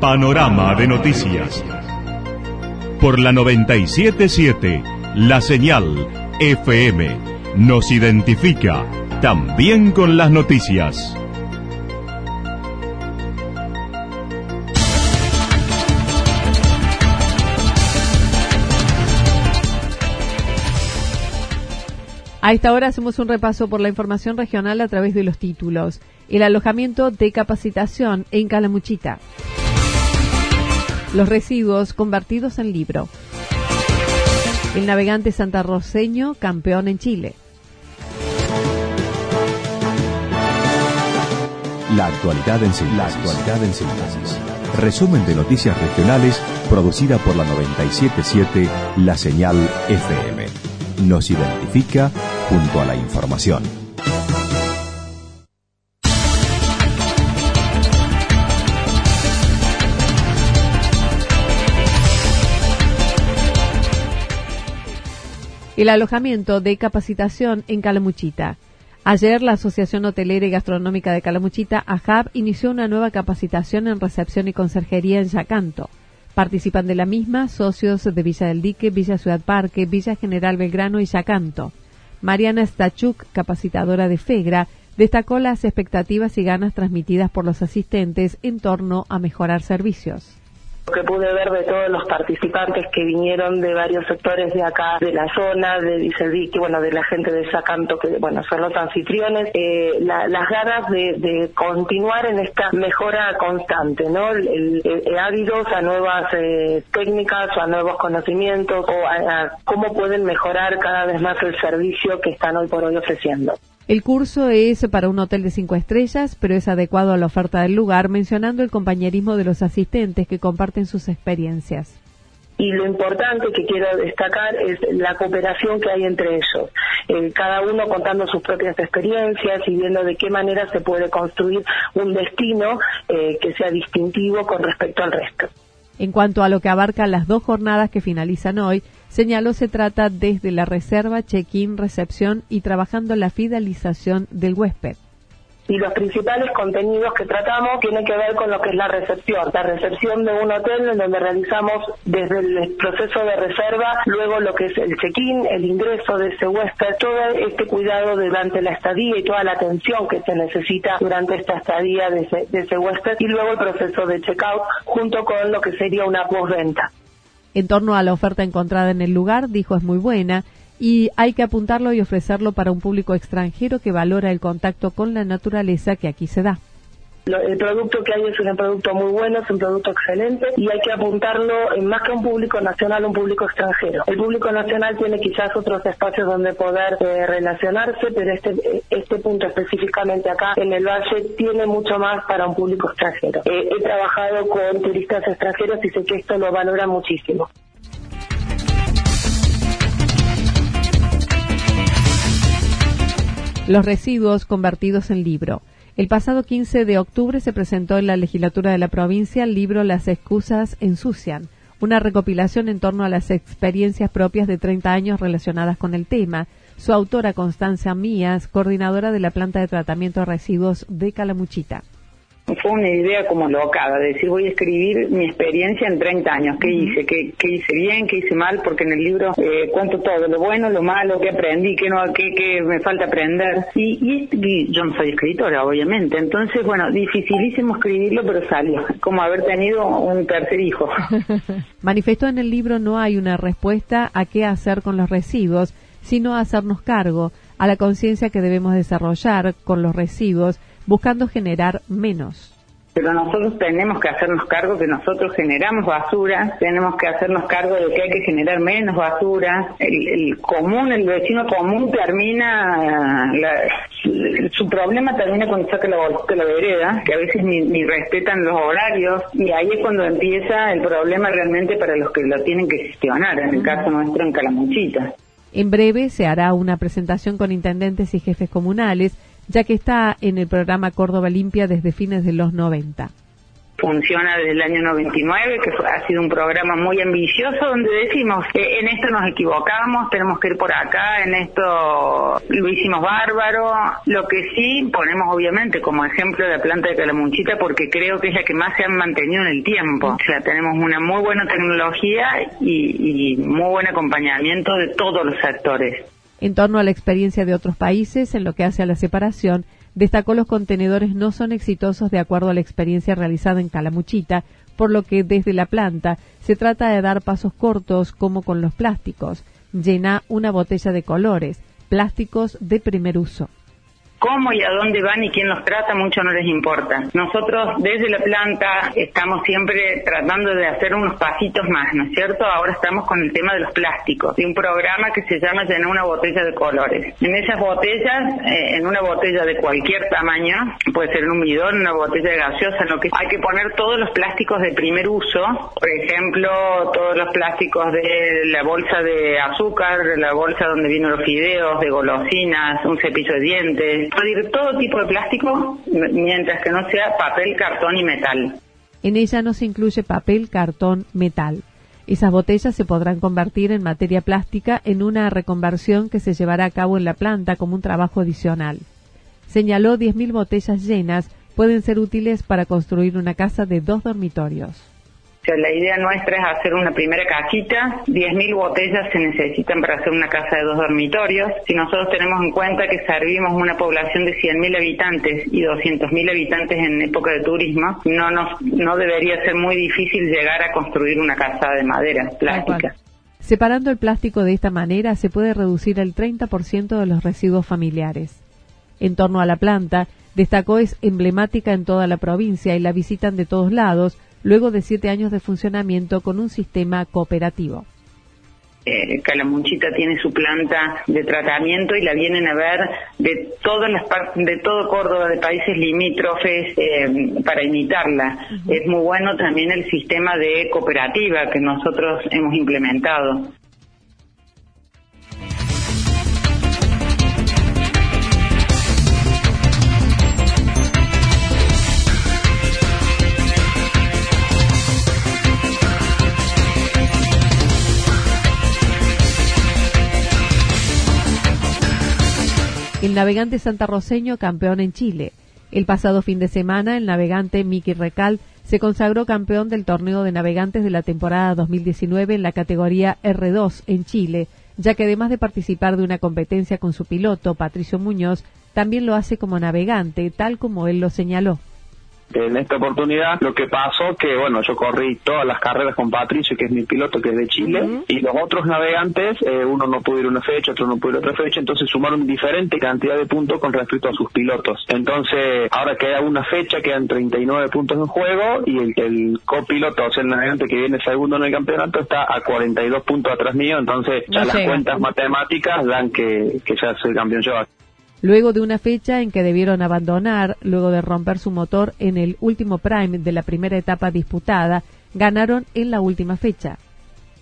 Panorama de noticias. Por la 977, la señal FM nos identifica también con las noticias. A esta hora hacemos un repaso por la información regional a través de los títulos. El alojamiento de capacitación en Calamuchita. Los residuos convertidos en libro. El navegante santarroceño campeón en Chile. La actualidad en síntesis. Resumen de noticias regionales producida por la 977 La Señal FM. Nos identifica junto a la información. El alojamiento de capacitación en Calamuchita. Ayer la Asociación Hotelera y Gastronómica de Calamuchita, AJAB, inició una nueva capacitación en recepción y conserjería en Yacanto. Participan de la misma socios de Villa del Dique, Villa Ciudad Parque, Villa General Belgrano y Yacanto. Mariana Stachuk, capacitadora de FEGRA, destacó las expectativas y ganas transmitidas por los asistentes en torno a mejorar servicios Lo que pude ver de todos los participantes que vinieron de varios sectores de acá, de la zona, de Dicelvique, bueno, de la gente de Sacanto, que bueno, son los anfitriones, eh, las ganas de, continuar en esta mejora constante, ¿no? Ávidos a nuevas eh, técnicas a nuevos conocimientos o a cómo pueden mejorar cada vez más el servicio que están hoy por hoy ofreciendo. El curso es para un hotel de cinco estrellas, pero es adecuado a la oferta del lugar, mencionando el compañerismo de los asistentes que comparten sus experiencias. Y lo importante que quiero destacar es la cooperación que hay entre ellos, eh, cada uno contando sus propias experiencias y viendo de qué manera se puede construir un destino eh, que sea distintivo con respecto al resto. En cuanto a lo que abarca las dos jornadas que finalizan hoy, señaló se trata desde la reserva, check-in, recepción y trabajando la fidelización del huésped y los principales contenidos que tratamos tienen que ver con lo que es la recepción, la recepción de un hotel en donde realizamos desde el proceso de reserva, luego lo que es el check-in, el ingreso de ese huésped, todo este cuidado durante la estadía y toda la atención que se necesita durante esta estadía de ese, de ese huésped y luego el proceso de check-out junto con lo que sería una postventa. En torno a la oferta encontrada en el lugar, dijo es muy buena y hay que apuntarlo y ofrecerlo para un público extranjero que valora el contacto con la naturaleza que aquí se da. El producto que hay es un producto muy bueno, es un producto excelente y hay que apuntarlo en más que un público nacional, un público extranjero. El público nacional tiene quizás otros espacios donde poder eh, relacionarse, pero este, este punto específicamente acá en el Valle tiene mucho más para un público extranjero. Eh, he trabajado con turistas extranjeros y sé que esto lo valora muchísimo. Los residuos convertidos en libro. El pasado 15 de octubre se presentó en la legislatura de la provincia el libro Las excusas ensucian, una recopilación en torno a las experiencias propias de 30 años relacionadas con el tema. Su autora Constancia Mías, coordinadora de la planta de tratamiento de residuos de Calamuchita fue una idea como locada, de decir voy a escribir mi experiencia en 30 años, qué hice, qué, hice bien, qué hice mal, porque en el libro eh, cuento todo, lo bueno, lo malo, qué aprendí, qué, no, qué, me falta aprender. Y, y, yo no soy escritora, obviamente, entonces, bueno, dificilísimo escribirlo, pero salió, como haber tenido un tercer hijo. Manifestó en el libro no hay una respuesta a qué hacer con los residuos, sino a hacernos cargo, a la conciencia que debemos desarrollar con los residuos buscando generar menos. Pero nosotros tenemos que hacernos cargo que nosotros generamos basura, tenemos que hacernos cargo de que hay que generar menos basura. El, común, el vecino común termina, su problema termina cuando saca la de la vereda, que a veces ni, ni respetan los horarios, y ahí es cuando empieza el problema realmente para los que lo tienen que gestionar, en el caso nuestro en Calamuchita. En breve se hará una presentación con intendentes y jefes comunales ya que está en el programa Córdoba Limpia desde fines de los 90 funciona desde el año 99, que ha sido un programa muy ambicioso donde decimos, que en esto nos equivocamos, tenemos que ir por acá, en esto lo hicimos bárbaro. Lo que sí ponemos obviamente como ejemplo la planta de Calamuchita porque creo que es la que más se ha mantenido en el tiempo. O sea, tenemos una muy buena tecnología y, muy buen acompañamiento de todos los sectores. En torno a la experiencia de otros países en lo que hace a la separación, destacó los contenedores no son exitosos de acuerdo a la experiencia realizada en Calamuchita, por lo que desde la planta se trata de dar pasos cortos como con los plásticos. Llena una botella de colores, plásticos de primer uso cómo y a dónde van y quién los trata mucho no les importa. Nosotros desde la planta estamos siempre tratando de hacer unos pasitos más, ¿no es cierto? Ahora estamos con el tema de los plásticos, de un programa que se llama Llenar una botella de colores. En esas botellas, eh, en una botella de cualquier tamaño, puede ser un bidón, una botella de gaseosa, lo que hay que poner todos los plásticos de primer uso, por ejemplo, todos los plásticos de la bolsa de azúcar, la bolsa donde vienen los fideos, de golosinas, un cepillo de dientes, todo tipo de plástico mientras que no sea papel, cartón y metal. En ella no se incluye papel, cartón, metal. Esas botellas se podrán convertir en materia plástica en una reconversión que se llevará a cabo en la planta como un trabajo adicional. Señaló 10.000 botellas llenas pueden ser útiles para construir una casa de dos dormitorios la idea nuestra es hacer una primera casita. 10.000 botellas se necesitan para hacer una casa de dos dormitorios. Si nosotros tenemos en cuenta que servimos una población de 100.000 habitantes y 200.000 habitantes en época de turismo, no, nos, no debería ser muy difícil llegar a construir una casa de madera plástica. Separando el plástico de esta manera se puede reducir el 30% de los residuos familiares. En torno a la planta, destacó es emblemática en toda la provincia y la visitan de todos lados, luego de siete años de funcionamiento con un sistema cooperativo. Eh, Calamuchita tiene su planta de tratamiento y la vienen a ver de todas las de todo Córdoba, de países limítrofes, eh, para imitarla. Es muy bueno también el sistema de cooperativa que nosotros hemos implementado. El navegante santarroceño campeón en Chile. El pasado fin de semana, el navegante Miki Recal se consagró campeón del torneo de navegantes de la temporada 2019 en la categoría R2 en Chile, ya que además de participar de una competencia con su piloto, Patricio Muñoz, también lo hace como navegante, tal como él lo señaló. En esta oportunidad. Lo que pasó que, bueno, yo corrí todas las carreras con Patricio, que es mi piloto, que es de Chile, y los otros navegantes, eh, uno no pudo ir una fecha, otro no pudo ir otra fecha, entonces sumaron diferente cantidad de puntos con respecto a sus pilotos. Entonces, ahora queda una fecha, quedan 39 puntos en juego, y el, copiloto, o sea, el navegante que viene segundo en el campeonato, está a 42 puntos atrás mío, entonces ya las cuentas matemáticas dan que, que ya soy campeón yo luego de una fecha en que debieron abandonar, luego de romper su motor en el último prime de la primera etapa disputada, ganaron en la última fecha.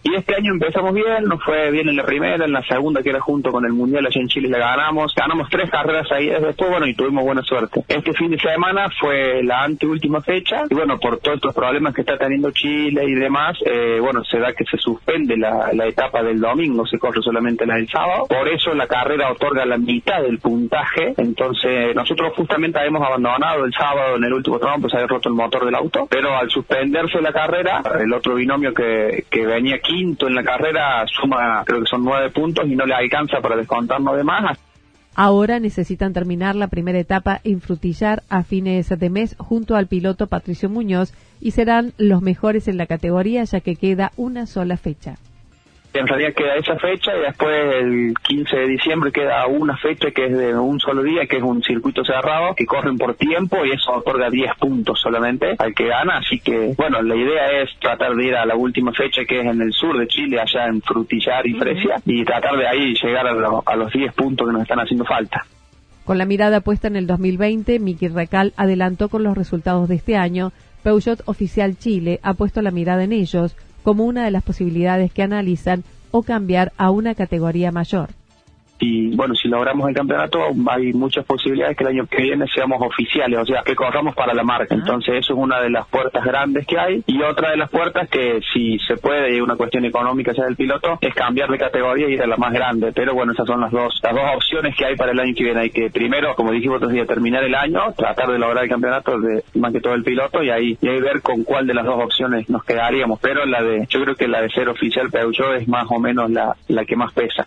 Y este año empezamos bien, nos fue bien en la primera, en la segunda que era junto con el Mundial allá en Chile la ganamos, ganamos tres carreras ahí después, bueno, y tuvimos buena suerte. Este fin de semana fue la anteúltima fecha, y bueno, por todos estos problemas que está teniendo Chile y demás, eh, bueno, se da que se suspende la, etapa del domingo, se corre solamente la del sábado, por eso la carrera otorga la mitad del puntaje, entonces nosotros justamente habíamos abandonado el sábado en el último tramo, pues había roto el motor del auto, pero al suspenderse la carrera, el otro binomio que, que venía aquí quinto en la carrera suma, creo que son nueve puntos y no le alcanza para descontarnos de más. Ahora necesitan terminar la primera etapa en Frutillar a fines de mes junto al piloto Patricio Muñoz y serán los mejores en la categoría ya que queda una sola fecha. En realidad queda esa fecha y después el 15 de diciembre queda una fecha que es de un solo día, que es un circuito cerrado, que corren por tiempo y eso otorga 10 puntos solamente al que gana. Así que, bueno, la idea es tratar de ir a la última fecha que es en el sur de Chile, allá en Frutillar y Fresia, y tratar de ahí llegar a, a los 10 puntos que nos están haciendo falta. Con la mirada puesta en el 2020, Miki Recal adelantó con los resultados de este año. Peugeot Oficial Chile ha puesto la mirada en ellos como una de las posibilidades que analizan o cambiar a una categoría mayor y bueno, si logramos el campeonato hay muchas posibilidades que el año que viene seamos oficiales, o sea, que corramos para la marca. Entonces eso es una de las puertas grandes que hay y otra de las puertas que si se puede y una cuestión económica ya del piloto es cambiar de categoría y ir a la más grande. Pero bueno, esas son las dos las dos opciones que hay para el año que viene. Hay que primero, como dijimos otros días, terminar el año, tratar de lograr el campeonato de más que todo el piloto y ahí, y ahí ver con cuál de las dos opciones nos quedaríamos. Pero la de, yo creo que la de ser oficial Peugeot es más o menos la, la que más pesa.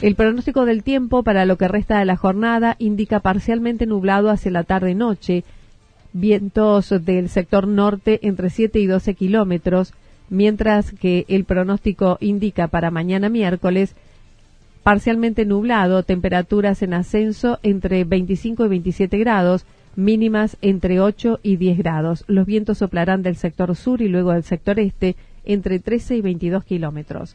El pronóstico del tiempo para lo que resta de la jornada indica parcialmente nublado hacia la tarde-noche, vientos del sector norte entre 7 y 12 kilómetros, mientras que el pronóstico indica para mañana miércoles parcialmente nublado, temperaturas en ascenso entre 25 y 27 grados, mínimas entre 8 y 10 grados. Los vientos soplarán del sector sur y luego del sector este entre 13 y 22 kilómetros.